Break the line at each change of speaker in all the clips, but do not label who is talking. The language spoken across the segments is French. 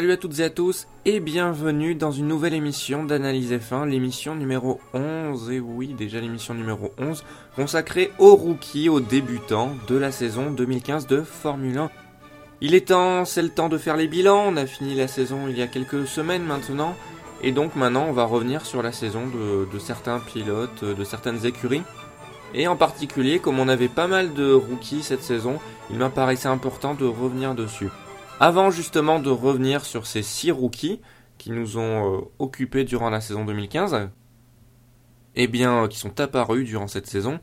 Salut à toutes et à tous et bienvenue dans une nouvelle émission d'Analyse F1, l'émission numéro 11, et oui déjà l'émission numéro 11, consacrée aux rookies, aux débutants de la saison 2015 de Formule 1. Il est temps, c'est le temps de faire les bilans, on a fini la saison il y a quelques semaines maintenant, et donc maintenant on va revenir sur la saison de, certains pilotes, de certaines écuries. Et en particulier, comme on avait pas mal de rookies cette saison, il m'apparaissait important de revenir dessus. Avant justement de revenir sur ces six rookies qui nous ont euh, occupés durant la saison 2015, et eh bien, euh, qui sont apparus durant cette saison,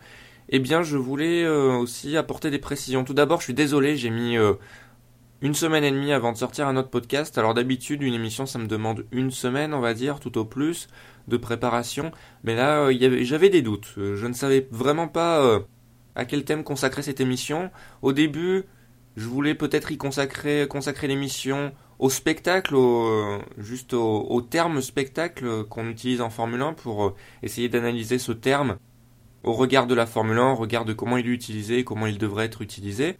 eh bien, je voulais euh, aussi apporter des précisions. Tout d'abord, je suis désolé, j'ai mis une semaine et demie avant de sortir un autre podcast. Alors d'habitude, une émission, ça me demande une semaine, on va dire, tout au plus, de préparation. Mais là, j'avais des doutes. Je ne savais vraiment pas à quel thème consacrer cette émission. Au début, je voulais peut-être y consacrer, l'émission au spectacle, juste au, terme spectacle qu'on utilise en Formule 1 pour euh, essayer d'analyser ce terme au regard de la Formule 1, au regard de comment il est utilisé, comment il devrait être utilisé.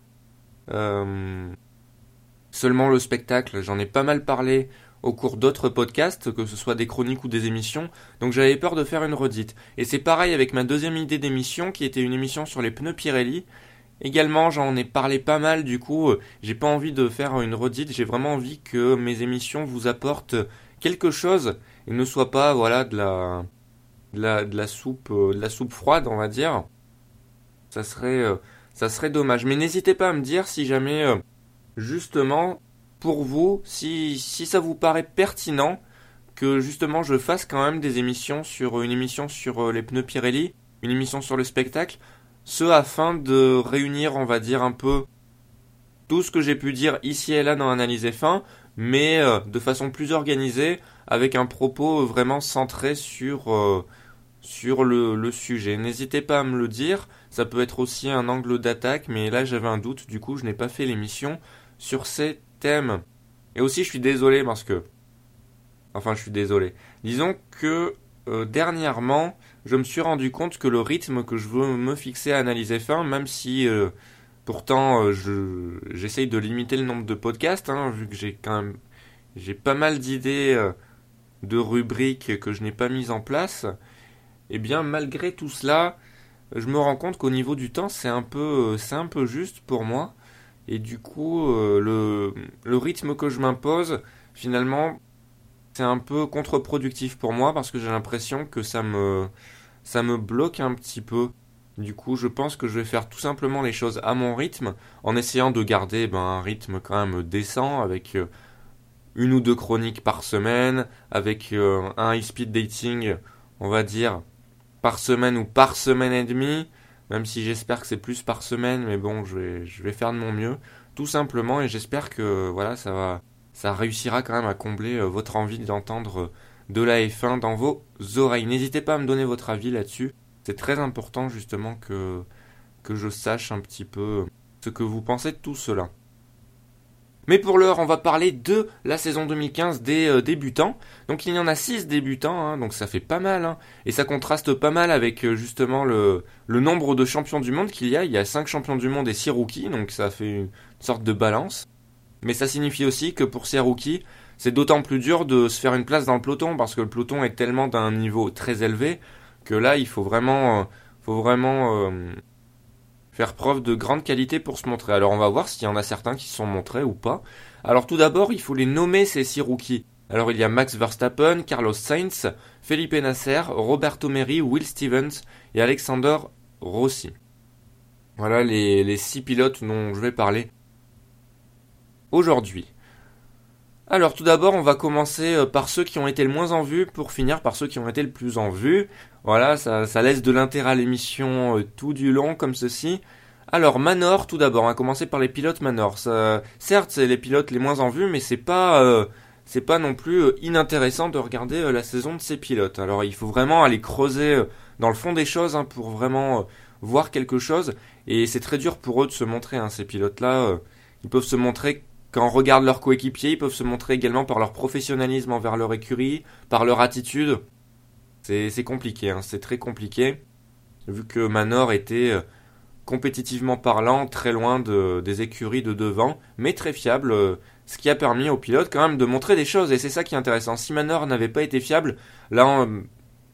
Euh, seulement le spectacle, j'en ai pas mal parlé au cours d'autres podcasts, que ce soit des chroniques ou des émissions, donc j'avais peur de faire une redite. Et c'est pareil avec ma deuxième idée d'émission, qui était une émission sur les pneus Pirelli, Également, j'en ai parlé pas mal, du coup, euh, j'ai pas envie de faire une redite, j'ai vraiment envie que mes émissions vous apportent quelque chose et ne soient pas, voilà, de la, de la, soupe, euh, de la soupe froide, on va dire. Ça serait, euh, ça serait dommage. Mais n'hésitez pas à me dire si jamais, justement, pour vous, si, si ça vous paraît pertinent que justement je fasse quand même des émissions sur une émission sur les pneus Pirelli, une émission sur le spectacle, ce afin de réunir, on va dire, un peu tout ce que j'ai pu dire ici et là dans l'analyse F1, mais euh, de façon plus organisée, avec un propos vraiment centré sur, euh, sur le, sujet. N'hésitez pas à me le dire, ça peut être aussi un angle d'attaque, mais là j'avais un doute, du coup je n'ai pas fait l'émission sur ces thèmes. Et aussi je suis désolé parce que... Enfin je suis désolé. Disons que euh, dernièrement, je me suis rendu compte que le rythme que je veux me fixer à analyser fin, même si euh, pourtant euh, je j'essaye de limiter le nombre de podcasts, hein, vu que j'ai quand même j'ai pas mal d'idées euh, de rubriques que je n'ai pas mises en place, et eh bien malgré tout cela, je me rends compte qu'au niveau du temps c'est un peu c'est un peu juste pour moi, et du coup le, le rythme que je m'impose finalement c'est un peu contre-productif pour moi parce que j'ai l'impression que ça me ça me bloque un petit peu. Du coup, je pense que je vais faire tout simplement les choses à mon rythme, en essayant de garder ben, un rythme quand même décent, avec euh, une ou deux chroniques par semaine, avec euh, un high-speed dating, on va dire, par semaine ou par semaine et demie, même si j'espère que c'est plus par semaine, mais bon, je vais, faire de mon mieux, tout simplement, et j'espère que voilà, ça va, ça réussira quand même à combler euh, votre envie d'entendre de la F1 dans vos oreilles. N'hésitez pas à me donner votre avis là-dessus. C'est très important justement que, que je sache un petit peu ce que vous pensez de tout cela. Mais pour l'heure, on va parler de la saison 2015 des euh, débutants. Donc il y en a 6 débutants, hein, donc ça fait pas mal. Hein. et ça contraste pas mal avec euh, justement le, le, nombre de champions du monde qu'il y a. Il y a 5 champions du monde et 6 rookies, donc ça fait une sorte de balance. Mais ça signifie aussi que pour ces rookies, c'est d'autant plus dur de se faire une place dans le peloton parce que le peloton est tellement d'un niveau très élevé que là il faut vraiment, euh, faut vraiment euh, faire preuve de grande qualité pour se montrer. Alors on va voir s'il y en a certains qui se sont montrés ou pas. Alors tout d'abord il faut les nommer ces six rookies. Alors il y a Max Verstappen, Carlos Sainz, Felipe Nasser, Roberto Meri, Will Stevens et Alexander Rossi. Voilà les, les six pilotes dont je vais parler aujourd'hui. Alors tout d'abord, on va commencer euh, par ceux qui ont été le moins en vue pour finir par ceux qui ont été le plus en vue. Voilà, ça, laisse de l'intérêt à l'émission euh, tout du long comme ceci. Alors Manor, tout d'abord, on va commencer par les pilotes Manor. certes, c'est les pilotes les moins en vue, mais c'est pas euh, c'est pas non plus inintéressant de regarder la saison de ces pilotes. Alors il faut vraiment aller creuser dans le fond des choses hein, pour vraiment voir quelque chose. Et c'est très dur pour eux de se montrer. Hein, ces pilotes-là, ils peuvent se montrer quand on regarde leurs coéquipiers, ils peuvent se montrer également par leur professionnalisme envers leur écurie, par leur attitude. C'est compliqué, hein, c'est très compliqué. Vu que Manor était euh, compétitivement parlant, très loin de, des écuries de devant, mais très fiable, euh, ce qui a permis au pilote quand même de montrer des choses, et c'est ça qui est intéressant. Si Manor n'avait pas été fiable, là,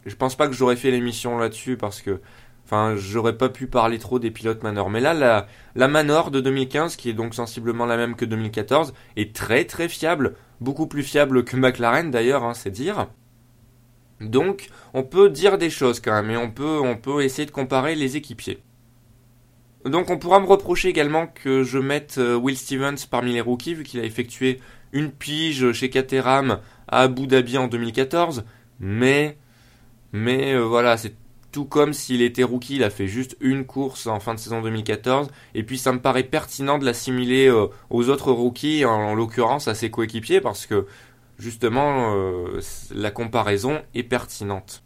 je pense pas que j'aurais fait l'émission là-dessus, parce que, j'aurais pas pu parler trop des pilotes Manor. Mais là, la, la Manor de 2015, qui est donc sensiblement la même que 2014, est très très fiable, beaucoup plus fiable que McLaren d'ailleurs, hein, c'est dire. Donc, on peut dire des choses quand même, et on peut, on peut essayer de comparer les équipiers. Donc on pourra me reprocher également que je mette euh, Will Stevens parmi les rookies vu qu'il a effectué une pige chez Caterham à Abu Dhabi en 2014, mais mais euh, voilà, c'est tout comme s'il était rookie, il a fait juste une course en fin de saison 2014, et puis ça me paraît pertinent de l'assimiler euh, aux autres rookies, en, l'occurrence à ses coéquipiers, parce que justement la comparaison est pertinente.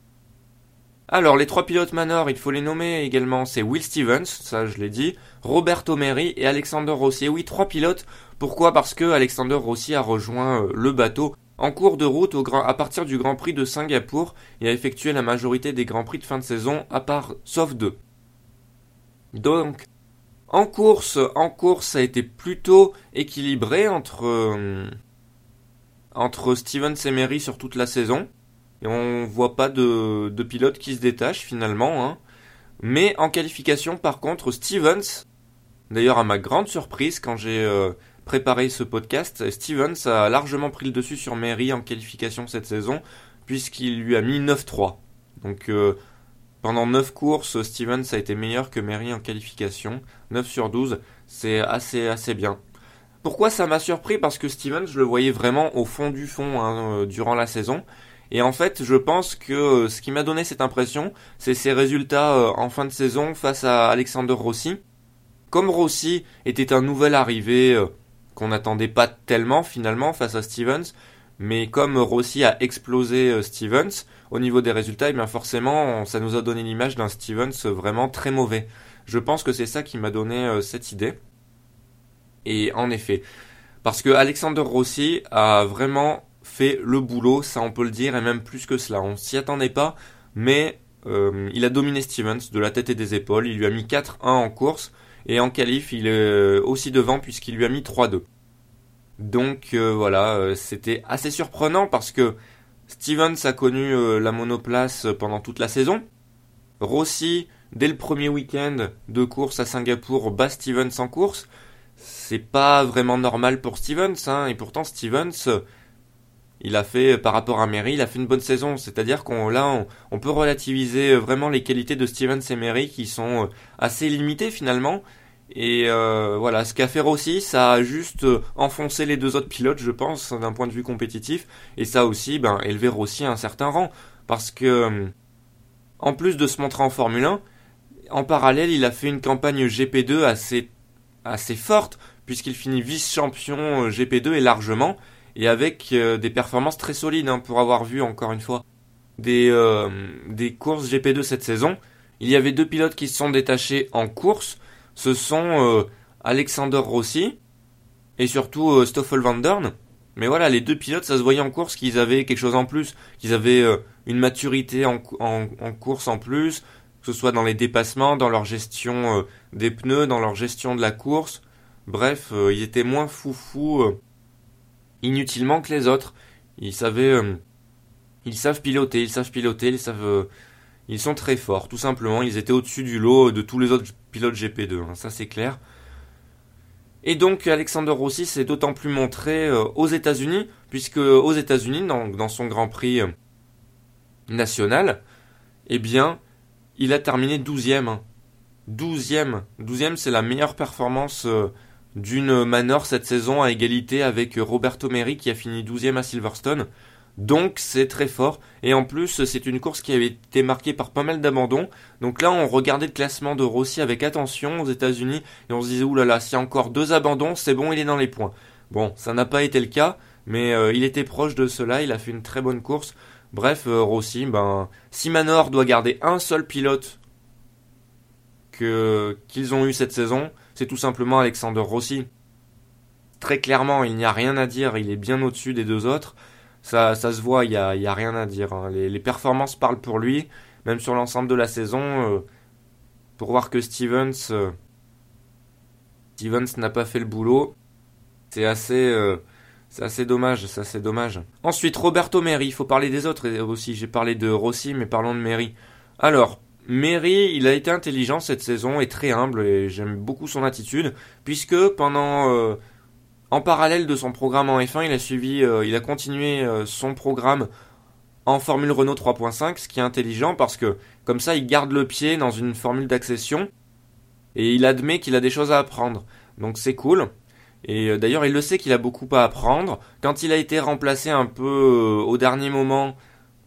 Alors, les trois pilotes Manor, il faut les nommer également, c'est Will Stevens, ça je l'ai dit, Roberto Meri et Alexander Rossi. Oui, trois pilotes. Pourquoi? Parce que Alexander Rossi a rejoint euh, le bateau en cours de route à partir du Grand Prix de Singapour et a effectué la majorité des Grands Prix de fin de saison, à part sauf deux. Donc, en course, en course, ça a été plutôt équilibré entre euh, Stevens et Meri sur toute la saison. Et on voit pas de, de pilote qui se détache finalement. Hein. Mais en qualification, par contre, Stevens, d'ailleurs à ma grande surprise quand j'ai euh, préparé ce podcast, Stevens a largement pris le dessus sur Mary en qualification cette saison, puisqu'il lui a mis 9-3. Donc euh, pendant 9 courses, Stevens a été meilleur que Mary en qualification. 9 sur 12, c'est assez, assez bien. Pourquoi ça m'a surpris? Parce que Stevens, je le voyais vraiment au fond du fond hein, euh, durant la saison. Et en fait, je pense que euh, ce qui m'a donné cette impression, c'est ses résultats en fin de saison face à Alexander Rossi. Comme Rossi était un nouvel arrivé qu'on n'attendait pas tellement finalement face à Stevens, mais comme Rossi a explosé Stevens au niveau des résultats, eh bien forcément, ça nous a donné l'image d'un Stevens vraiment très mauvais. Je pense que c'est ça qui m'a donné cette idée. Et en effet, parce que Alexander Rossi a vraiment fait le boulot, ça on peut le dire, et même plus que cela. On s'y attendait pas, mais euh, il a dominé Stevens de la tête et des épaules. Il lui a mis 4-1 en course, et en qualif, il est aussi devant puisqu'il lui a mis 3-2. Donc euh, voilà, euh, c'était assez surprenant parce que Stevens a connu la monoplace pendant toute la saison. Rossi, dès le premier week-end de course à Singapour, bat Stevens en course. C'est pas vraiment normal pour Stevens, hein, et pourtant Stevens, il a fait, par rapport à Mary, il a fait une bonne saison. C'est-à-dire qu'on là, on, peut relativiser euh, vraiment les qualités de Stevens et Mary qui sont euh, assez limitées finalement. Et euh, voilà, ce qu'a fait Rossi, ça a juste enfoncé les deux autres pilotes, je pense, d'un point de vue compétitif. Et ça aussi, ben, élevé Rossi à un certain rang. Parce que, en plus de se montrer en Formule 1, en parallèle, il a fait une campagne GP2 assez, assez forte, puisqu'il finit vice-champion GP2 et largement et avec euh, des performances très solides hein, pour avoir vu encore une fois des, euh, des courses GP2 cette saison. Il y avait deux pilotes qui se sont détachés en course. Ce sont euh, Alexander Rossi et surtout Stoffel Van Dorn. Mais voilà, les deux pilotes, ça se voyait en course qu'ils avaient quelque chose en plus, qu'ils avaient une maturité en, en, en, course en plus, que ce soit dans les dépassements, dans leur gestion des pneus, dans leur gestion de la course. Bref, ils étaient moins foufou inutilement que les autres. Ils savaient, euh, ils savent piloter, ils savent piloter, ils savent, euh, ils sont très forts, tout simplement. Ils étaient au-dessus du lot de tous les autres pilotes GP2, hein, ça c'est clair. Et donc Alexander Rossi s'est d'autant plus montré euh, aux États-Unis, puisque aux États-Unis, dans, son Grand Prix national, eh bien, il a terminé 12e. 12e. 12e, c'est la meilleure performance d'une Manor cette saison à égalité avec Roberto Meri qui a fini 12e à Silverstone. Donc c'est très fort. Et en plus, c'est une course qui avait été marquée par pas mal d'abandons. Donc là, on regardait le classement de Rossi avec attention aux États-Unis et on se disait oulala, s'il y a encore deux abandons, c'est bon, il est dans les points. Bon, ça n'a pas été le cas, mais euh, il était proche de cela. Il a fait une très bonne course. Bref, euh, Rossi, ben, si Manor doit garder un seul pilote qu'ils ont eu cette saison, c'est tout simplement Alexander Rossi. Très clairement, il n'y a rien à dire, il est bien au-dessus des deux autres. Ça, ça se voit, il n'y a, y a, rien à dire. Hein. Les, performances parlent pour lui, même sur l'ensemble de la saison. Euh, pour voir que Stevens, euh, Stevens n'a pas fait le boulot. C'est assez, euh, c'est assez dommage, c'est assez dommage. Ensuite, Roberto Meri, il faut parler des autres aussi. J'ai parlé de Rossi, mais parlons de Meri. Alors, Meri, il a été intelligent cette saison et très humble et j'aime beaucoup son attitude puisque pendant en parallèle de son programme en F1, il a suivi il a continué son programme en Formule Renault 3.5, ce qui est intelligent parce que comme ça il garde le pied dans une formule d'accession et il admet qu'il a des choses à apprendre. Donc c'est cool. Et euh, d'ailleurs il le sait qu'il a beaucoup à apprendre. Quand il a été remplacé un peu euh, au dernier moment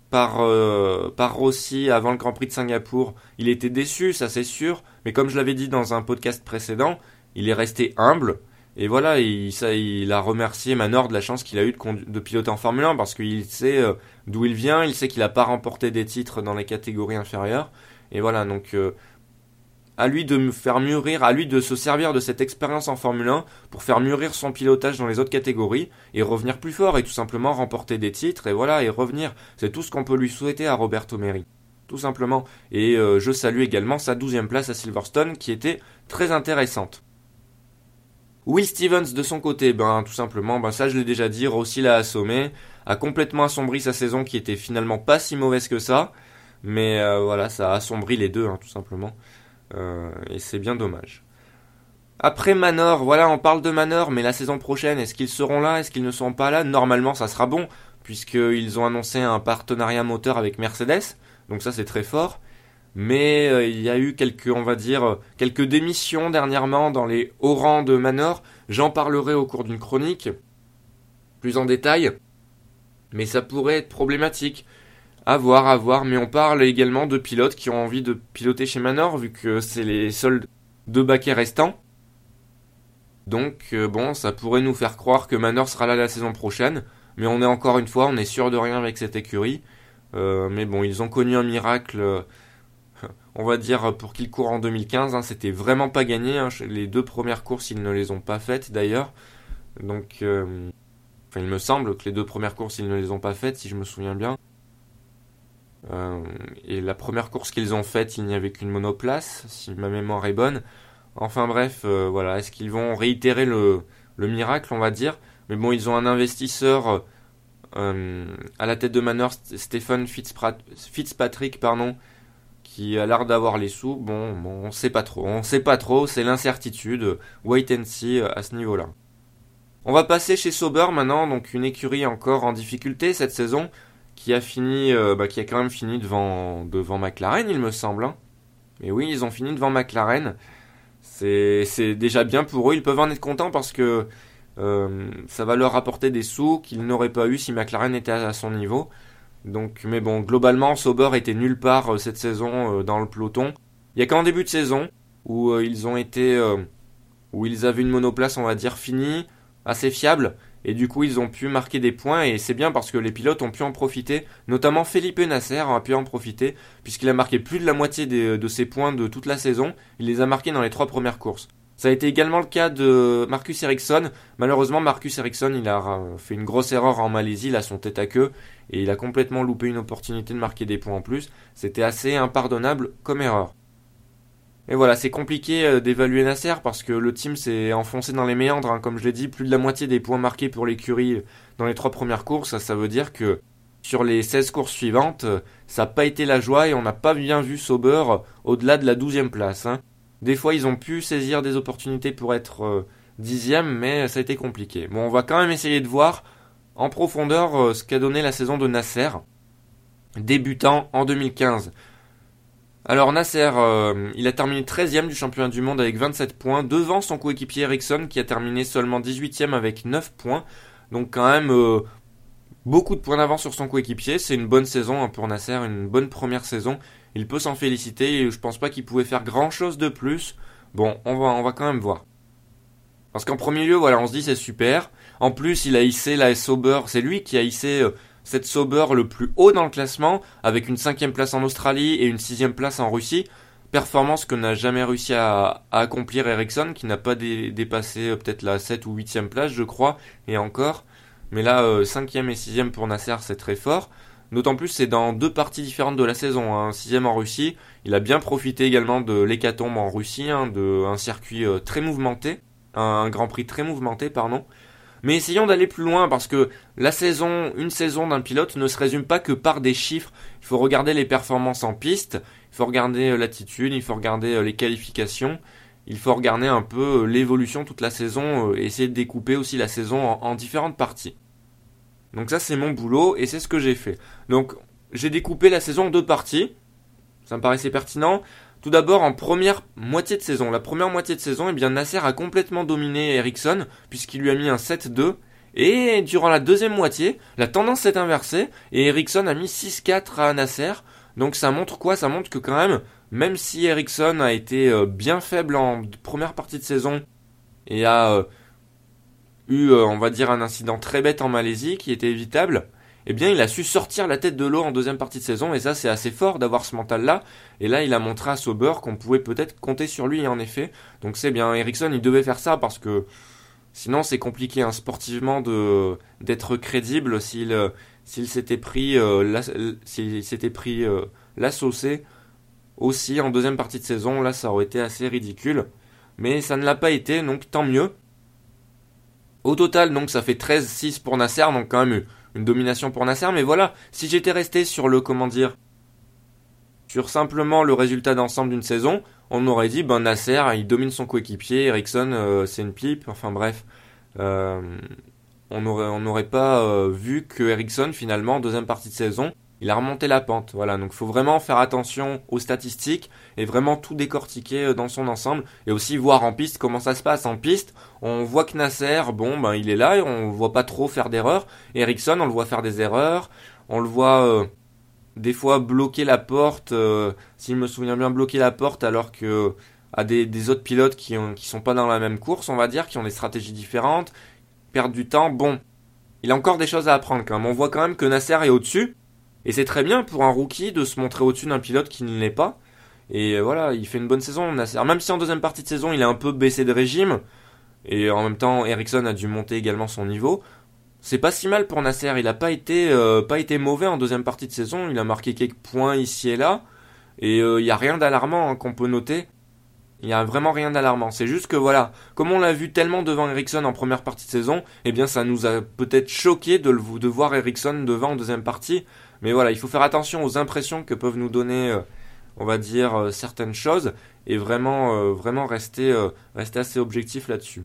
par, euh, par Rossi avant le Grand Prix de Singapour, il était déçu, ça c'est sûr. Mais comme je l'avais dit dans un podcast précédent, il est resté humble et voilà, il, a remercié Manor de la chance qu'il a eu de, piloter en Formule 1 parce qu'il sait euh, d'où il vient, il sait qu'il n'a pas remporté des titres dans les catégories inférieures. Et voilà, donc euh, à lui de faire mûrir, à lui de se servir de cette expérience en Formule 1 pour faire mûrir son pilotage dans les autres catégories et revenir plus fort et tout simplement remporter des titres et voilà, et revenir. C'est tout ce qu'on peut lui souhaiter à Roberto Meri. Tout simplement. Et euh, je salue également sa douzième place à Silverstone qui était très intéressante. Will Stevens de son côté, ben tout simplement, ben ça je l'ai déjà dit, Rossi l'a assommé, a complètement assombri sa saison qui était finalement pas si mauvaise que ça, mais euh, voilà, ça a assombri les deux, hein, tout simplement, euh, et c'est bien dommage. Après Manor, voilà, on parle de Manor, mais la saison prochaine, est-ce qu'ils seront là, est-ce qu'ils ne seront pas là? Normalement, ça sera bon, puisqu'ils ont annoncé un partenariat moteur avec Mercedes, donc ça c'est très fort mais euh, il y a eu quelques, on va dire, quelques démissions dernièrement dans les hauts rangs de Manor. J'en parlerai au cours d'une chronique, plus en détail, mais ça pourrait être problématique. À voir, à voir, mais on parle également de pilotes qui ont envie de piloter chez Manor, vu que c'est les seuls deux baquets restants. Donc, euh, bon, ça pourrait nous faire croire que Manor sera là la saison prochaine, mais on est encore une fois, on est sûr de rien avec cette écurie. Euh, mais bon, ils ont connu un miracle on va dire pour qu'il court en 2015, hein, c'était vraiment pas gagné. Hein. Les deux premières courses, ils ne les ont pas faites d'ailleurs. Donc, euh, il me semble que les deux premières courses, ils ne les ont pas faites, si je me souviens bien. Euh, et la première course qu'ils ont faite, il n'y avait qu'une monoplace, si ma mémoire est bonne. Enfin bref, euh, voilà, est-ce qu'ils vont réitérer le, le, miracle, on va dire? Mais bon, ils ont un investisseur à la tête de Manor, Stephen Fitzpatrick, pardon, qui a l'air d'avoir les sous. Bon, bon, on sait pas trop. On sait pas trop, c'est l'incertitude. Wait and see euh, à ce niveau-là. On va passer chez Sauber maintenant, donc une écurie encore en difficulté cette saison, qui a fini, euh, bah, qui a quand même fini devant, devant McLaren, il me semble. Hein. Mais oui, ils ont fini devant McLaren. C'est, déjà bien pour eux. Ils peuvent en être contents parce que euh, ça va leur apporter des sous qu'ils n'auraient pas eu si McLaren était à son niveau. Donc, mais bon, globalement, Sauber était nulle part euh, cette saison euh, dans le peloton. Il y a qu'en début de saison où euh, ils ont été, où ils avaient une monoplace, on va dire, finie, assez fiable, et du coup ils ont pu marquer des points et c'est bien parce que les pilotes ont pu en profiter, notamment Felipe Nasser a pu en profiter puisqu'il a marqué plus de la moitié de ses points de toute la saison, il les a marqués dans les trois premières courses. Ça a été également le cas de Marcus Ericsson. Malheureusement, Marcus Ericsson, il a fait une grosse erreur en Malaisie, a son tête à queue, et il a complètement loupé une opportunité de marquer des points en plus. C'était assez impardonnable comme erreur. Et voilà, c'est compliqué euh, d'évaluer Nasser parce que le team s'est enfoncé dans les méandres, hein. comme je l'ai dit, plus de la moitié des points marqués pour l'écurie dans les trois premières courses, ça, veut dire que sur les 16 courses suivantes, ça n'a pas été la joie et on n'a pas bien vu Sauber au-delà de la 12e place. Hein. Des fois, ils ont pu saisir des opportunités pour être euh, dixième, mais ça a été compliqué. Bon, on va quand même essayer de voir en profondeur euh, ce qu'a donné la saison de Nasser, débutant en 2015. Alors Nasser, euh, il a terminé 13e du championnat du monde avec 27 points, devant son coéquipier Ericsson qui a terminé seulement 18e avec 9 points. Donc quand même beaucoup de points d'avance sur son coéquipier. C'est une bonne saison hein, pour Nasser, une bonne première saison il peut s'en féliciter et je pense pas qu'il pouvait faire grand chose de plus. Bon, on va, on va quand même voir. Parce qu'en premier lieu, voilà, on se dit c'est super. En plus, il a hissé la Sauber, c'est lui qui a hissé euh, cette Sauber le plus haut dans le classement, avec une cinquième place en Australie et une sixième place en Russie. Performance que n'a jamais réussi à, accomplir Ericsson, qui n'a pas dépassé euh, peut-être la 7 ou 8 place, je crois, et encore. Mais là, 5 euh, cinquième et sixième pour Nasser, c'est très fort. D'autant plus c'est dans deux parties différentes de la saison. Hein. sixième en Russie, il a bien profité également de l'hécatombe en Russie, hein, de un circuit euh, très mouvementé, un, Grand Prix très mouvementé, pardon. Mais essayons d'aller plus loin parce que la saison, une saison d'un pilote ne se résume pas que par des chiffres. Il faut regarder les performances en piste, il faut regarder euh, l'attitude, il faut regarder euh, les qualifications, il faut regarder un peu l'évolution toute la saison, et essayer de découper aussi la saison en différentes parties. Donc ça c'est mon boulot et c'est ce que j'ai fait. Donc j'ai découpé la saison en deux parties. Ça me paraissait pertinent. Tout d'abord en première moitié de saison. La première moitié de saison, eh bien Nasser a complètement dominé Ericsson puisqu'il lui a mis un 7-2. Et durant la deuxième moitié, la tendance s'est inversée et Ericsson a mis 6-4 à Nasser. Donc ça montre quoi? Ça montre que quand même, même si Ericsson a été euh, bien faible en première partie de saison et a euh, eu, euh, on va dire, un incident très bête en Malaisie qui était évitable, eh bien, il a su sortir la tête de l'eau en deuxième partie de saison, et ça, c'est assez fort d'avoir ce mental-là. Et là, il a montré à Sauber qu'on pouvait peut-être compter sur lui, en effet. Donc c'est bien. Ericsson, il devait faire ça parce que sinon, c'est compliqué hein, sportivement de d'être crédible s'il euh, s'était pris euh, la, s'il s'était pris la saucée aussi en deuxième partie de saison. Là, ça aurait été assez ridicule. Mais ça ne l'a pas été, donc tant mieux. Au total, donc, ça fait 13-6 pour Nasser, donc quand même une domination pour Nasser. Mais voilà, si j'étais resté sur le, comment dire, sur simplement le résultat d'ensemble d'une saison, on aurait dit, ben Nasser, il domine son coéquipier, Ericsson, euh, c'est une pipe, enfin bref. Euh, on n'aurait on pas euh, vu que Ericsson, finalement, en deuxième partie de saison, il a remonté la pente. Voilà, donc faut vraiment faire attention aux statistiques et vraiment tout décortiquer euh, dans son ensemble et aussi voir en piste comment ça se passe. En piste, on voit que Nasser, bon, ben il est là et on voit pas trop faire d'erreurs. Ericsson, on le voit faire des erreurs, on le voit euh, des fois bloquer la porte, euh, s'il me souvient bien, bloquer la porte alors que à des, des autres pilotes qui ont, qui sont pas dans la même course, on va dire, qui ont des stratégies différentes, perdre du temps. Bon, il a encore des choses à apprendre quand même. On voit quand même que Nasser est au-dessus et c'est très bien pour un rookie de se montrer au-dessus d'un pilote qui ne l'est pas. Et euh, voilà, il fait une bonne saison. Même si en deuxième partie de saison, il a un peu baissé de régime, et en même temps, Ericsson a dû monter également son niveau. C'est pas si mal pour Nasser. Il a pas été, euh, pas été mauvais en deuxième partie de saison. Il a marqué quelques points ici et là. Et euh, il n'y a rien d'alarmant hein, qu'on peut noter. Il n'y a vraiment rien d'alarmant. C'est juste que voilà, comme on l'a vu tellement devant Ericsson en première partie de saison, eh bien ça nous a peut-être choqué de, le, de voir Ericsson devant en deuxième partie. Mais voilà, il faut faire attention aux impressions que peuvent nous donner, euh, on va dire, euh, certaines choses et vraiment, euh, vraiment rester, assez objectif là-dessus.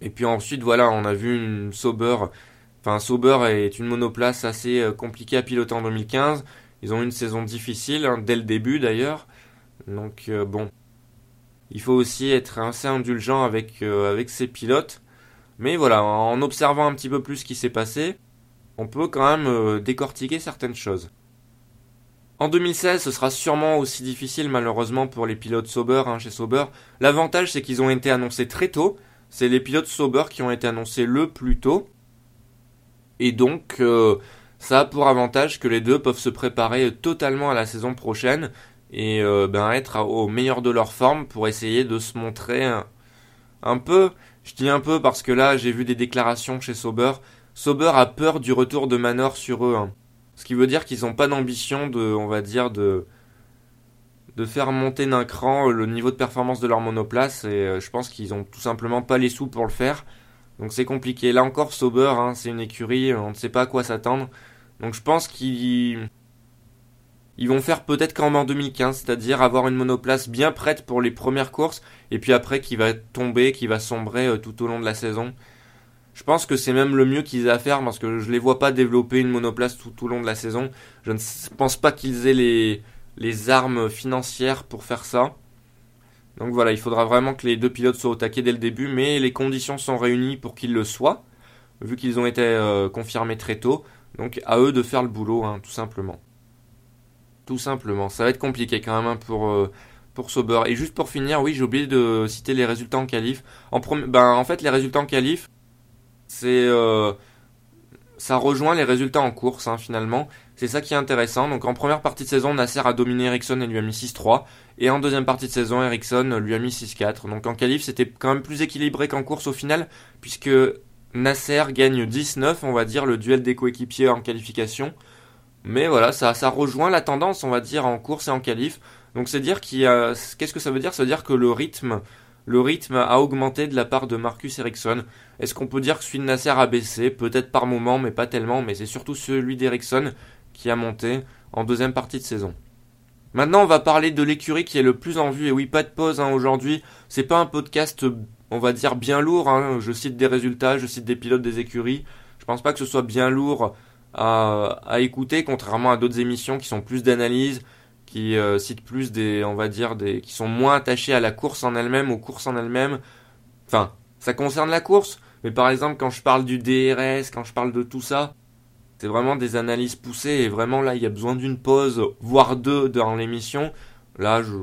Et puis ensuite, voilà, on a vu une Sauber. Enfin, Sauber est une monoplace assez compliquée à piloter en 2015. Ils ont eu une saison difficile, hein, dès le début d'ailleurs. Donc bon, il faut aussi être assez indulgent avec, avec ses pilotes. Mais voilà, en observant un petit peu plus ce qui s'est passé, on peut quand même euh, décortiquer certaines choses. En 2016, ce sera sûrement aussi difficile malheureusement pour les pilotes Sauber hein, chez Sauber. L'avantage c'est qu'ils ont été annoncés très tôt. C'est les pilotes Sauber qui ont été annoncés le plus tôt. Et donc euh, ça a pour avantage que les deux peuvent se préparer totalement à la saison prochaine et euh, ben, être au meilleur de leur forme pour essayer de se montrer un peu. Je dis un peu parce que là j'ai vu des déclarations chez Sauber Sauber a peur du retour de Manor sur eux. Ce qui veut dire qu'ils n'ont pas d'ambition de, on va dire, de, de faire monter d'un cran le niveau de performance de leur monoplace. Et euh, je pense qu'ils ont tout simplement pas les sous pour le faire. Donc c'est compliqué. Là encore, Sauber, hein, c'est une écurie, on ne sait pas à quoi s'attendre. Donc je pense qu'ils ils vont faire peut-être comme en 2015, c'est-à-dire avoir une monoplace bien prête pour les premières courses, et puis après qui va tomber, qui va sombrer euh, tout au long de la saison. Je pense que c'est même le mieux qu'ils aient à faire parce que je les vois pas développer une monoplace tout, au long de la saison. Je ne pense pas qu'ils aient les, les armes financières pour faire ça. Donc voilà, il faudra vraiment que les deux pilotes soient au taquet dès le début, mais les conditions sont réunies pour qu'ils le soient, vu qu'ils ont été euh, confirmés très tôt. Donc à eux de faire le boulot, hein, tout simplement. Tout simplement. Ça va être compliqué quand même hein, pour, euh, pour Sauber. Et juste pour finir, oui, j'ai oublié de citer les résultats en qualif. En, ben, en fait, les résultats en qualif, c'est euh, ça rejoint les résultats en course hein, finalement. C'est ça qui est intéressant. Donc en première partie de saison, Nasser a dominé Ericsson et lui a mis 6-3. Et en deuxième partie de saison, Ericsson lui a mis 6-4. Donc en qualif, c'était quand même plus équilibré qu'en course au final, puisque Nasser gagne 19, on va dire, le duel des coéquipiers en qualification. Mais voilà, ça, ça rejoint la tendance, on va dire, en course et en qualif. Donc c'est dire qu'il y a, qu'est-ce que ça veut dire? Ça veut dire que le rythme, le rythme a augmenté de la part de Marcus Ericsson. Est-ce qu'on peut dire que celui de Nasser a baissé? Peut-être par moment, mais pas tellement. Mais c'est surtout celui d'Ericsson qui a monté en deuxième partie de saison. Maintenant, on va parler de l'écurie qui est le plus en vue. Et oui, pas de pause hein, aujourd'hui. C'est pas un podcast, on va dire, bien lourd. Hein. Je cite des résultats, je cite des pilotes des écuries. Je pense pas que ce soit bien lourd à, à écouter, contrairement à d'autres émissions qui sont plus d'analyse, qui euh, citent plus des, on va dire, des, qui sont moins attachés à la course en elle-même, aux courses en elles-mêmes. Enfin, ça concerne la course, mais par exemple, quand je parle du DRS, quand je parle de tout ça, c'est vraiment des analyses poussées et vraiment là il y a besoin d'une pause, voire deux dans l'émission. Là je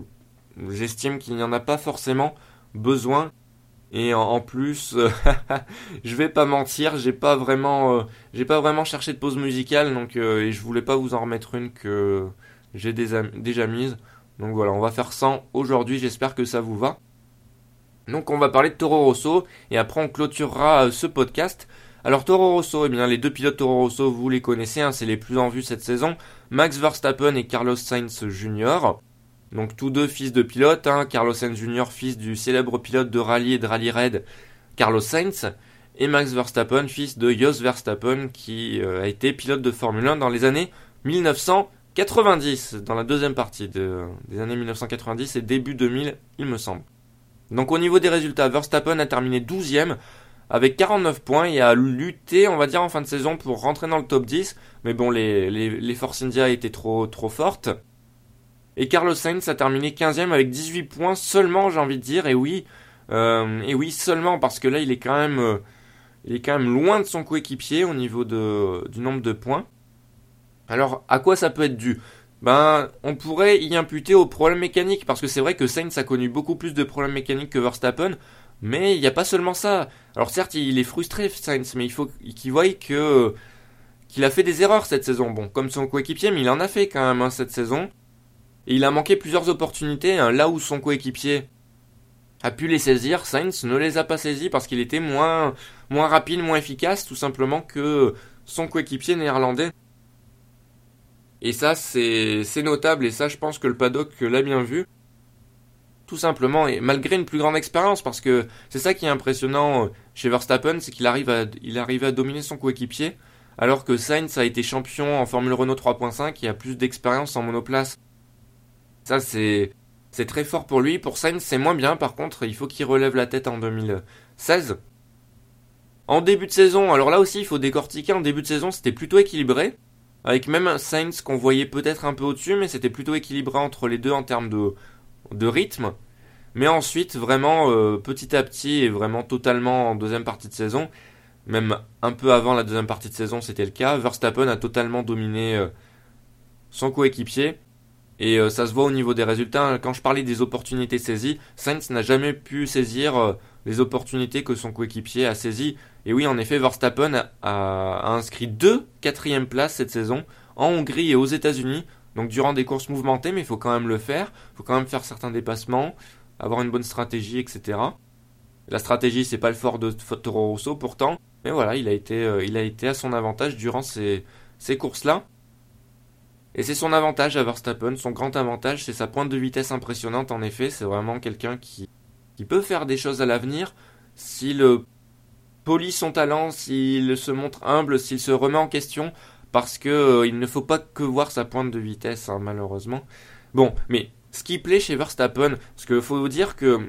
j'estime qu'il n'y en a pas forcément besoin. Et en, plus, je vais pas mentir, j'ai pas vraiment, euh, j'ai pas vraiment cherché de pause musicale, donc euh, et je voulais pas vous en remettre une que j'ai déjà mise. Donc voilà, on va faire 100 aujourd'hui, j'espère que ça vous va. Donc on va parler de Toro Rosso et après on clôturera euh, ce podcast alors Toro Rosso, eh bien les deux pilotes Toro Rosso, vous les connaissez, hein, c'est les plus en vue cette saison, Max Verstappen et Carlos Sainz Jr. Donc tous deux fils de pilotes, hein, Carlos Sainz Jr. fils du célèbre pilote de rallye et de rallye raid Carlos Sainz, et Max Verstappen fils de Jos Verstappen qui euh, a été pilote de Formule 1 dans les années 1990, dans la deuxième partie des années 1990 et début 2000 il me semble. Donc au niveau des résultats, Verstappen a terminé 12ème avec 49 points et a lutté, on va dire, en fin de saison pour rentrer dans le top 10. Mais bon, les, les, Force India étaient trop, trop fortes. Et Carlos Sainz a terminé 15e avec 18 points seulement, j'ai envie de dire. Et oui, euh, et oui, seulement parce que là, il est quand même, euh, il est quand loin de son coéquipier au niveau du nombre de points. Alors, à quoi ça peut être dû? Ben, on pourrait y imputer aux problèmes mécaniques, parce que c'est vrai que Sainz a connu beaucoup plus de problèmes mécaniques que Verstappen, mais il n'y a pas seulement ça. Alors certes, il est frustré, Sainz, mais il faut qu'il voie que qu'il a fait des erreurs cette saison. Bon, comme son coéquipier, mais il en a fait quand même hein, cette saison. Et il a manqué plusieurs opportunités. Hein, là où son coéquipier a pu les saisir, Sainz ne les a pas saisis parce qu'il était moins, moins rapide, moins efficace, tout simplement que son coéquipier néerlandais. Et ça, c'est notable, et ça, je pense que le paddock l'a bien vu tout simplement, et malgré une plus grande expérience, parce que c'est ça qui est impressionnant euh, chez Verstappen, c'est qu'il arrive à, il arrive à dominer son coéquipier, alors que Sainz a été champion en Formule Renault 3.5 et a plus d'expérience en monoplace. Ça, c'est, c'est très fort pour lui. Pour Sainz, c'est moins bien, par contre, il faut qu'il relève la tête en 2016. En début de saison, alors là aussi, il faut décortiquer, en début de saison, c'était plutôt équilibré. Avec même Sainz qu'on voyait peut-être un peu au-dessus, mais c'était plutôt équilibré entre les deux en termes de, rythme. Mais ensuite, vraiment, euh, petit à petit, et vraiment totalement en deuxième partie de saison, même un peu avant la deuxième partie de saison, c'était le cas, Verstappen a totalement dominé euh, son coéquipier. Et euh, ça se voit au niveau des résultats. Quand je parlais des opportunités saisies, Sainz n'a jamais pu saisir les opportunités que son coéquipier a saisies. Et oui, en effet, Verstappen a, inscrit deux quatrièmes places cette saison en Hongrie et aux États-Unis. Donc durant des courses mouvementées, mais il faut quand même le faire. Il faut quand même faire certains dépassements, avoir une bonne stratégie, etc. La stratégie, c'est pas le fort de Toro Rosso pourtant, mais voilà, il a été, euh, il a été à son avantage durant ces, ces courses-là. Et c'est son avantage à Verstappen, son grand avantage, c'est sa pointe de vitesse impressionnante en effet, c'est vraiment quelqu'un qui, qui peut faire des choses à l'avenir s'il polie son talent, s'il se montre humble, s'il se remet en question, parce que euh, il ne faut pas que voir sa pointe de vitesse, hein, malheureusement. Bon, mais ce qui plaît chez Verstappen, parce qu'il faut vous dire que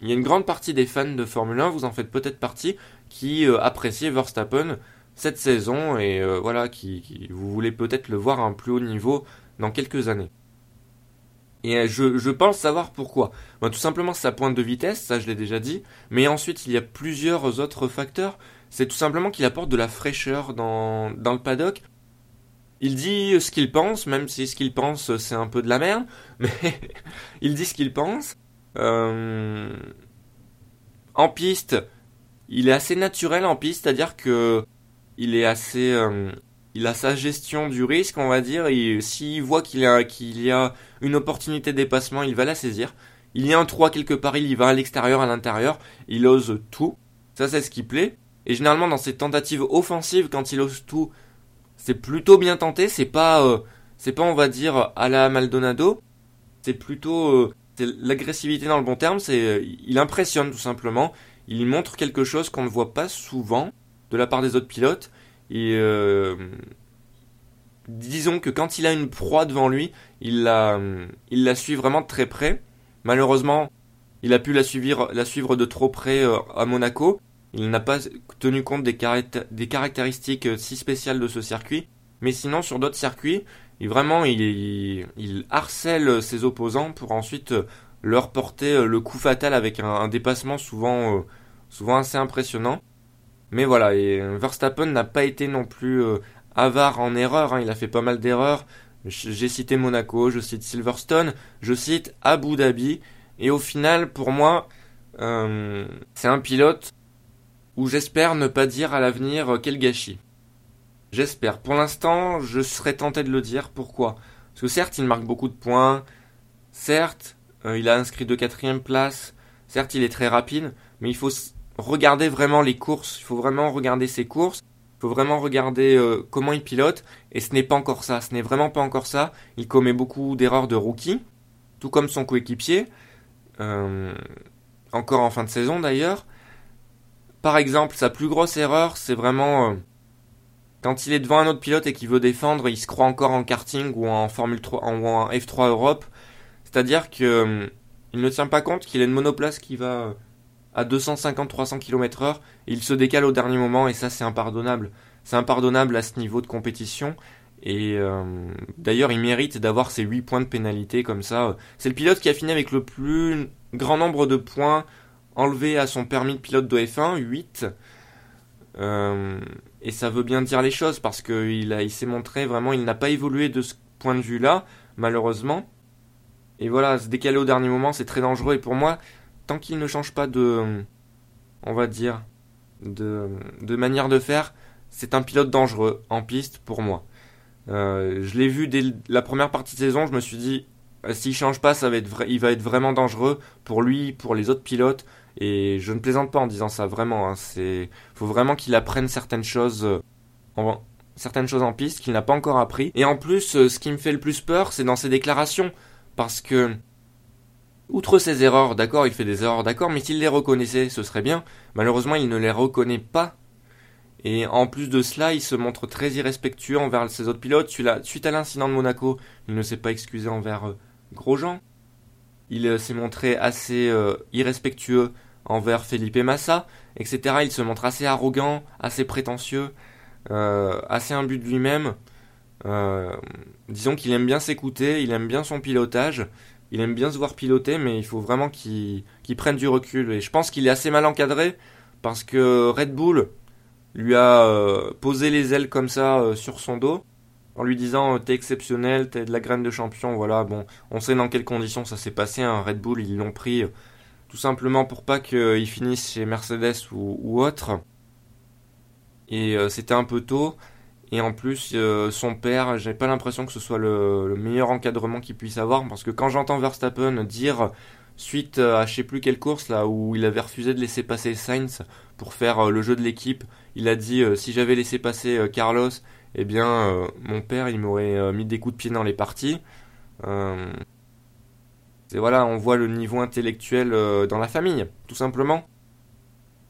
il y a une grande partie des fans de Formule 1, vous en faites peut-être partie, qui euh, Verstappen cette saison et euh, voilà, qui, vous voulez peut-être le voir à un plus haut niveau dans quelques années. Et je, je pense savoir pourquoi. Tout simplement sa pointe de vitesse, ça je l'ai déjà dit, mais ensuite il y a plusieurs autres facteurs. C'est tout simplement qu'il apporte de la fraîcheur dans, dans le paddock il dit ce qu'il pense, même si ce qu'il pense c'est un peu de la merde, mais il dit ce qu'il pense. Euh, en piste, il est assez naturel en piste, c'est-à-dire que il est assez, euh, il a sa gestion du risque, on va dire. Et s'il voit qu'il y y a une opportunité de dépassement, il va la saisir. Il y a un 3 quelque part, il y va à l'extérieur, à l'intérieur. Il ose tout. Ça, c'est ce qui plaît. Et généralement, dans ses tentatives offensives, quand il ose tout, c'est plutôt bien tenté. C'est pas, c'est pas, on va dire, à la Maldonado. C'est plutôt l'agressivité dans le bon terme. C'est, il impressionne tout simplement. Il montre quelque chose qu'on ne voit pas souvent de la part des autres pilotes. Et disons que quand il a une proie devant lui, il la, suit vraiment très près. Malheureusement, il a pu la suivre, de trop près euh, à Monaco. Il n'a pas tenu compte des, caractéristiques euh, si spéciales de ce circuit. Mais sinon, sur d'autres circuits, il, vraiment, il, harcèle ses opposants pour ensuite euh, leur porter le coup fatal avec un, dépassement souvent assez impressionnant. Mais voilà, et Verstappen n'a pas été non plus avare en erreur, hein. il a fait pas mal d'erreurs. J'ai cité Monaco, je cite Silverstone, je cite Abu Dhabi, et au final, pour moi, euh, c'est un pilote où j'espère ne pas dire à l'avenir euh, quel gâchis. J'espère. Pour l'instant, je serais tenté de le dire. Pourquoi? Parce que certes, il marque beaucoup de points, certes, euh, il a inscrit de quatrième place, certes, il est très rapide, mais il faut regarder vraiment les courses, il faut vraiment regarder ses courses, faut vraiment regarder euh, comment il pilote, et ce n'est pas encore ça, ce n'est vraiment pas encore ça. Il commet beaucoup d'erreurs de rookie, tout comme son coéquipier, euh, encore en fin de saison d'ailleurs. Par exemple, sa plus grosse erreur, c'est vraiment euh, quand il est devant un autre pilote et qu'il veut défendre, il se croit encore en karting ou en Formule 3 ou en F3 Europe. C'est-à-dire que il ne tient pas compte qu'il a une monoplace qui va à 250-300 km/h, il se décale au dernier moment et ça c'est impardonnable. C'est impardonnable à ce niveau de compétition et euh, d'ailleurs il mérite d'avoir ses 8 points de pénalité comme ça. C'est le pilote qui a fini avec le plus grand nombre de points enlevés à son permis de pilote de F1, 8. Euh, et ça veut bien dire les choses parce qu'il il s'est montré vraiment, il n'a pas évolué de ce point de vue-là, malheureusement. Et voilà, se décaler au dernier moment, c'est très dangereux. Et pour moi, tant qu'il ne change pas de, on va dire, de, manière de faire, c'est un pilote dangereux en piste pour moi. Euh, je l'ai vu dès la première partie de saison, je me suis dit, euh, s'il change pas, ça va être il va être vraiment dangereux pour lui, pour les autres pilotes. Et je ne plaisante pas en disant ça vraiment. Hein, c'est, faut vraiment qu'il apprenne certaines choses, euh, en, certaines choses en piste qu'il n'a pas encore appris. Et en plus, ce qui me fait le plus peur, c'est dans ses déclarations, parce que Outre ses erreurs, d'accord, il fait des erreurs, d'accord, mais s'il les reconnaissait, ce serait bien. Malheureusement, il ne les reconnaît pas. Et en plus de cela, il se montre très irrespectueux envers ses autres pilotes. Suite à l'incident de Monaco, il ne s'est pas excusé envers euh, Grosjean. Il euh, s'est montré assez euh, irrespectueux envers Felipe Massa, etc. Il se montre assez arrogant, assez prétentieux, assez imbu de lui-même. disons qu'il aime bien s'écouter, il aime bien son pilotage il aime bien se voir piloter, mais il faut vraiment qu'il prenne du recul. Et je pense qu'il est assez mal encadré parce que Red Bull lui a euh, posé les ailes comme ça euh, sur son dos en lui disant euh, t'es exceptionnel, t'es de la graine de champion. Voilà, bon, on sait dans quelles conditions ça s'est passé. Hein. Red Bull, ils l'ont pris tout simplement pour pas qu'il finisse chez Mercedes ou, ou autre. Et c'était un peu tôt. Et en plus, euh, son père, j'ai pas l'impression que ce soit le, meilleur encadrement qu'il puisse avoir, parce que quand j'entends Verstappen dire, suite à je sais plus quelle course, là, où il avait refusé de laisser passer Sainz pour faire euh, le jeu de l'équipe, il a dit, euh, si j'avais laissé passer Carlos, eh bien, mon père, il m'aurait mis des coups de pied dans les parties. Et voilà, on voit le niveau intellectuel dans la famille, tout simplement.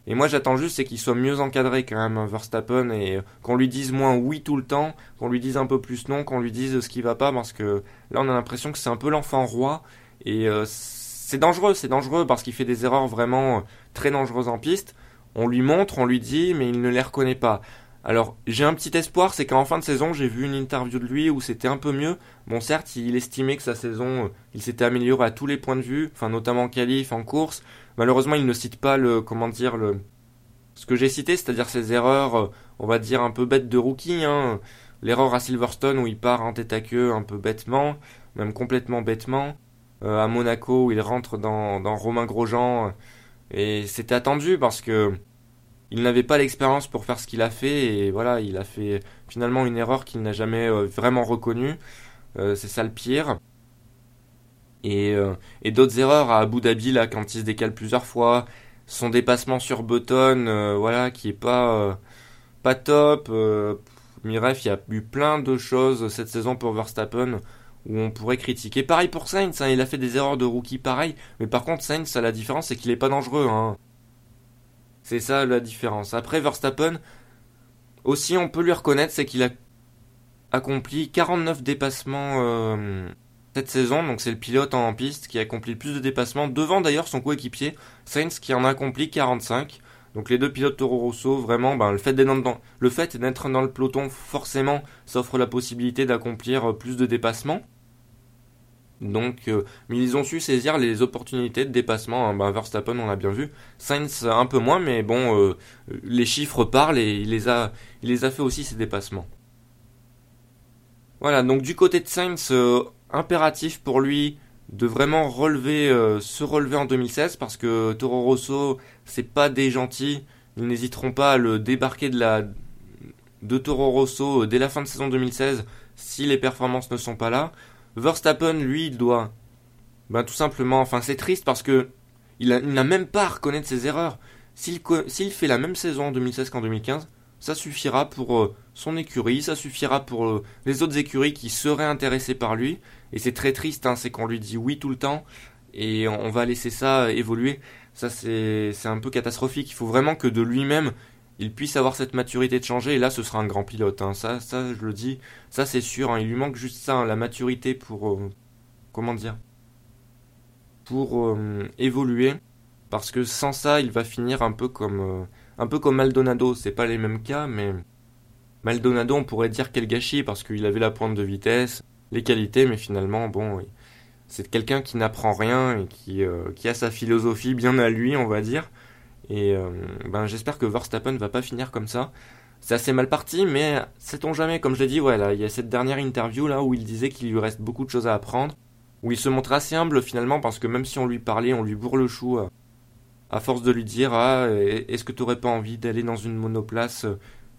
Et moi j'attends juste c'est qu'il soit mieux encadré quand même Verstappen et qu'on lui dise moins oui tout le temps, qu'on lui dise un peu plus non, qu'on lui dise ce qui va pas parce que là on a l'impression que c'est un peu l'enfant roi et euh, c'est dangereux, c'est dangereux parce qu'il fait des erreurs vraiment très dangereuses en piste. On lui montre, on lui dit mais il ne les reconnaît pas. Alors j'ai un petit espoir, c'est qu'en fin de saison j'ai vu une interview de lui où c'était un peu mieux. Bon certes il estimait que sa saison, euh, il s'était amélioré à tous les points de vue, enfin notamment en qualif, en course. Malheureusement il ne cite pas le, comment dire, le, ce que j'ai cité, c'est-à-dire ses erreurs, euh, on va dire un peu bêtes de rookie. Hein. L'erreur à Silverstone où il part en tête à queue un peu bêtement, même complètement bêtement. Euh, à Monaco où il rentre dans, Romain Grosjean. et c'était attendu parce que il n'avait pas l'expérience pour faire ce qu'il a fait et voilà, il a fait finalement une erreur qu'il n'a jamais euh, vraiment reconnue. Euh, c'est ça le pire. Et, euh, et d'autres erreurs à Abu Dhabi là quand il se décale plusieurs fois, son dépassement sur Button, voilà, qui est pas pas top. Miref, il y a eu plein de choses cette saison pour Verstappen où on pourrait critiquer. Pareil pour Sainz, hein, il a fait des erreurs de rookie pareil, mais par contre Sainz, la différence, c'est qu'il est pas dangereux. Hein. C'est ça la différence. Après Verstappen, aussi on peut lui reconnaître, c'est qu'il a accompli 49 dépassements euh, cette saison, donc c'est le pilote en piste qui a accompli le plus de dépassements, devant d'ailleurs son coéquipier, Sainz qui en a accompli 45. Donc les deux pilotes Toro Rosso, vraiment, ben, le fait d'être dans, le fait d'être dans le peloton, forcément, ça offre la possibilité d'accomplir euh, plus de dépassements. Donc, euh, mais ils ont su saisir les opportunités de dépassement. Hein. Ben, Verstappen, on l'a bien vu. Sainz, un peu moins, mais bon, euh, les chiffres parlent et il les a, il les a fait aussi ces dépassements. Voilà, donc du côté de Sainz, impératif pour lui de vraiment relever, euh, se relever en 2016 parce que Toro Rosso, c'est pas des gentils. Ils n'hésiteront pas à le débarquer de la de Toro Rosso euh, dès la fin de saison 2016 si les performances ne sont pas là. Verstappen, lui, il doit, ben tout simplement, enfin c'est triste parce que il n'a même pas à reconnaître ses erreurs. S'il fait la même saison en 2016 qu'en 2015, ça suffira pour euh, son écurie, ça suffira pour les autres écuries qui seraient intéressées par lui et c'est très triste, hein, c'est qu'on lui dit oui tout le temps et on va laisser ça évoluer. Ça, c'est un peu catastrophique. Il faut vraiment que de lui-même, il puisse avoir cette maturité de changer. Et là, ce sera un grand pilote. Hein. Ça, ça, je le dis. Ça, c'est sûr. Hein. Il lui manque juste ça, la maturité pour. Euh, comment dire? Pour euh, évoluer. Parce que sans ça, il va finir un peu comme. Euh, un peu comme Maldonado. C'est pas les mêmes cas, mais. Maldonado, on pourrait dire quel gâchis parce qu'il avait la pointe de vitesse, les qualités, mais finalement, bon, c'est quelqu'un qui n'apprend rien et qui, euh, qui a sa philosophie bien à lui, on va dire. Et euh, ben, j'espère que Verstappen va pas finir comme ça. C'est assez mal parti, mais sait-on jamais, comme je l'ai dit, voilà, il y a cette dernière interview là où il disait qu'il lui reste beaucoup de choses à apprendre, où il se montre assez humble finalement, parce que même si on lui parlait, on lui bourre le chou à, à force de lui dire Ah, est-ce que tu n'aurais pas envie d'aller dans une monoplace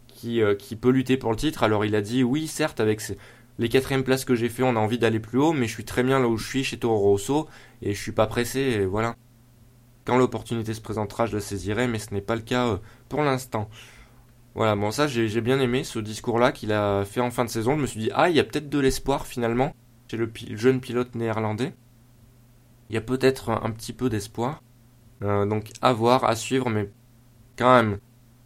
qui, euh, qui peut lutter pour le titre? Alors il a dit oui, certes, avec les quatrièmes places que j'ai fait, on a envie d'aller plus haut, mais je suis très bien là où je suis chez Toro Rosso et je suis pas pressé. Et voilà. Quand l'opportunité se présentera, je la saisirai, mais ce n'est pas le cas euh, pour l'instant. Voilà, bon ça j'ai bien aimé ce discours-là qu'il a fait en fin de saison. Je me suis dit ah il y a peut-être de l'espoir finalement chez le, jeune pilote néerlandais. Il y a peut-être un, petit peu d'espoir. Euh, donc à voir, à suivre, mais quand même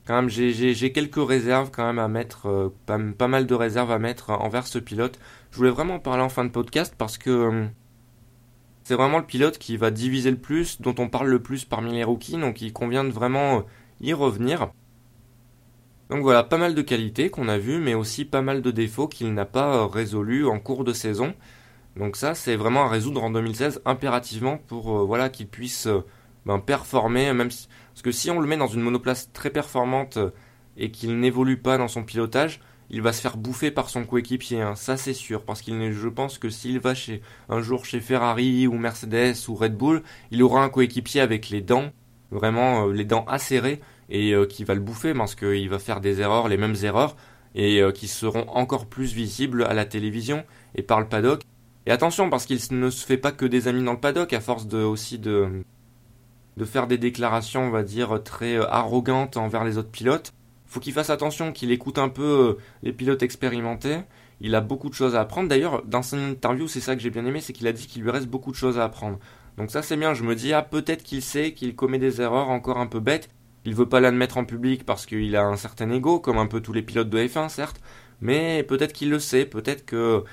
quand même, j'ai quelques réserves quand même à mettre, euh, pas, mal de réserves à mettre envers ce pilote. Je voulais vraiment parler en fin de podcast parce que euh, c'est vraiment le pilote qui va diviser le plus, dont on parle le plus parmi les rookies, donc il convient de vraiment euh, y revenir. Donc voilà, pas mal de qualités qu'on a vues, mais aussi pas mal de défauts qu'il n'a pas résolus en cours de saison. Donc ça, c'est vraiment à résoudre en 2016 impérativement pour voilà qu'il puisse ben, performer, même si parce que si on le met dans une monoplace très performante euh, et qu'il n'évolue pas dans son pilotage, il va se faire bouffer par son coéquipier, hein. ça c'est sûr, parce qu'il je pense que s'il va chez un jour chez Ferrari ou Mercedes ou Red Bull, il aura un coéquipier avec les dents, vraiment euh, les dents acérées, et euh, qui va le bouffer parce qu'il va faire des erreurs, les mêmes erreurs, et qui seront encore plus visibles à la télévision et par le paddock. Et attention, parce qu'il ne se fait pas que des amis dans le paddock, à force de aussi de de faire des déclarations, on va dire, très euh, arrogantes envers les autres pilotes. Faut qu'il fasse attention, qu'il écoute un peu euh, les pilotes expérimentés. Il a beaucoup de choses à apprendre. D'ailleurs, dans son interview, c'est ça que j'ai bien aimé, c'est qu'il a dit qu'il lui reste beaucoup de choses à apprendre. Donc ça c'est bien, je me dis, ah peut-être qu'il sait qu'il commet des erreurs encore un peu bêtes. Il veut pas l'admettre en public parce qu'il a un certain ego, comme un peu tous les pilotes de F1, certes. Mais peut-être qu'il le sait, peut-être que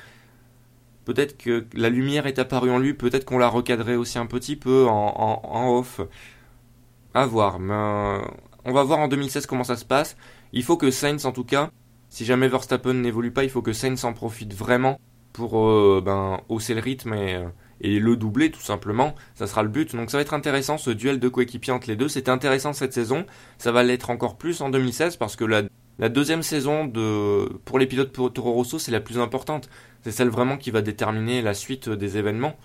Peut-être que la lumière est apparue en lui, peut-être qu'on l'a recadré aussi un petit peu en, off. À voir. Mais euh, on va voir en 2016 comment ça se passe. Il faut que Sainz, en tout cas, si jamais Verstappen n'évolue pas, il faut que Sainz en profite vraiment pour euh, ben, hausser le rythme et, euh, et, le doubler tout simplement. Ça sera le but. Donc ça va être intéressant ce duel de coéquipiers entre les deux. C'était intéressant cette saison. Ça va l'être encore plus en 2016 parce que la, la deuxième saison de pour les pilotes pour Toro Rosso c'est la plus importante c'est celle vraiment qui va déterminer la suite des événements.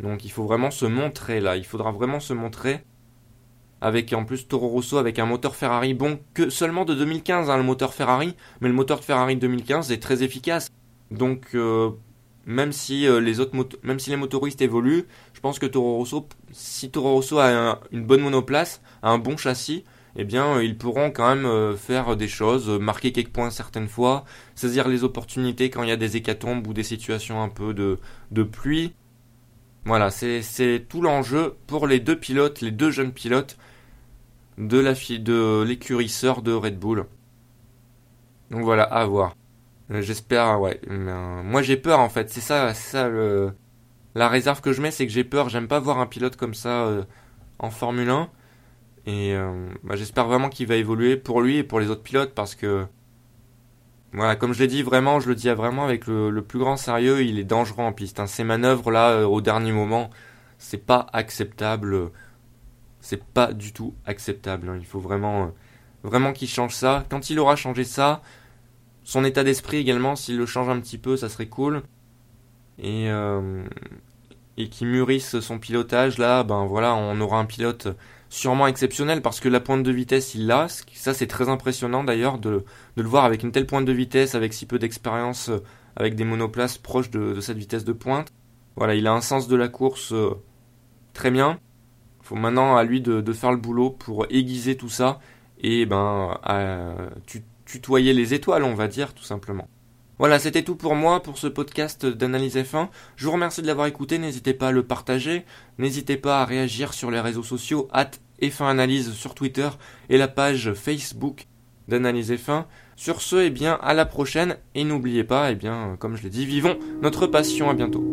Donc il faut vraiment se montrer là, il faudra vraiment se montrer avec en plus Toro Rosso avec un moteur Ferrari bon que seulement de 2015 hein, le moteur Ferrari, mais le moteur de Ferrari 2015 est très efficace. Donc euh, même si euh, les autres même si les motoristes évoluent, je pense que Toro Rosso si Toro Rosso a une bonne monoplace, a un bon châssis eh bien, ils pourront quand même faire des choses, marquer quelques points certaines fois, saisir les opportunités quand il y a des hécatombes ou des situations un peu de, de pluie. Voilà, c'est tout l'enjeu pour les deux pilotes, les deux jeunes pilotes de la de l'écurie de Red Bull. Donc voilà, à voir. Euh, j'espère, ouais. Euh, moi j'ai peur en fait, c'est ça, ça le, la réserve que je mets, c'est que j'ai peur. J'aime pas voir un pilote comme ça euh, en Formule 1. Et bah, j'espère vraiment qu'il va évoluer pour lui et pour les autres pilotes parce que voilà, comme je l'ai dit vraiment, je le dis vraiment avec le, plus grand sérieux, il est dangereux en piste. Hein. Ces manœuvres là euh, au dernier moment, c'est pas acceptable. C'est pas du tout acceptable. Hein. Il faut vraiment, euh, vraiment qu'il change ça. Quand il aura changé ça, son état d'esprit également, s'il le change un petit peu, ça serait cool. Et euh, et qu'il mûrisse son pilotage là, ben voilà, on aura un pilote sûrement exceptionnel parce que la pointe de vitesse il l'a. Ça c'est très impressionnant d'ailleurs de, le voir avec une telle pointe de vitesse, avec si peu d'expérience, euh, avec des monoplaces proches de, cette vitesse de pointe. Voilà, il a un sens de la course euh, très bien. Il faut maintenant à lui de, faire le boulot pour aiguiser tout ça et ben tutoyer les étoiles on va dire tout simplement. Voilà, c'était tout pour moi pour ce podcast d'analyse F1. Je vous remercie de l'avoir écouté, n'hésitez pas à le partager, n'hésitez pas à réagir sur les réseaux sociaux, at F1 Analyse sur Twitter et la page Facebook d'analyse F1. Sur ce, eh bien, à la prochaine et n'oubliez pas, eh bien, comme je l'ai dit, vivons notre passion, à bientôt.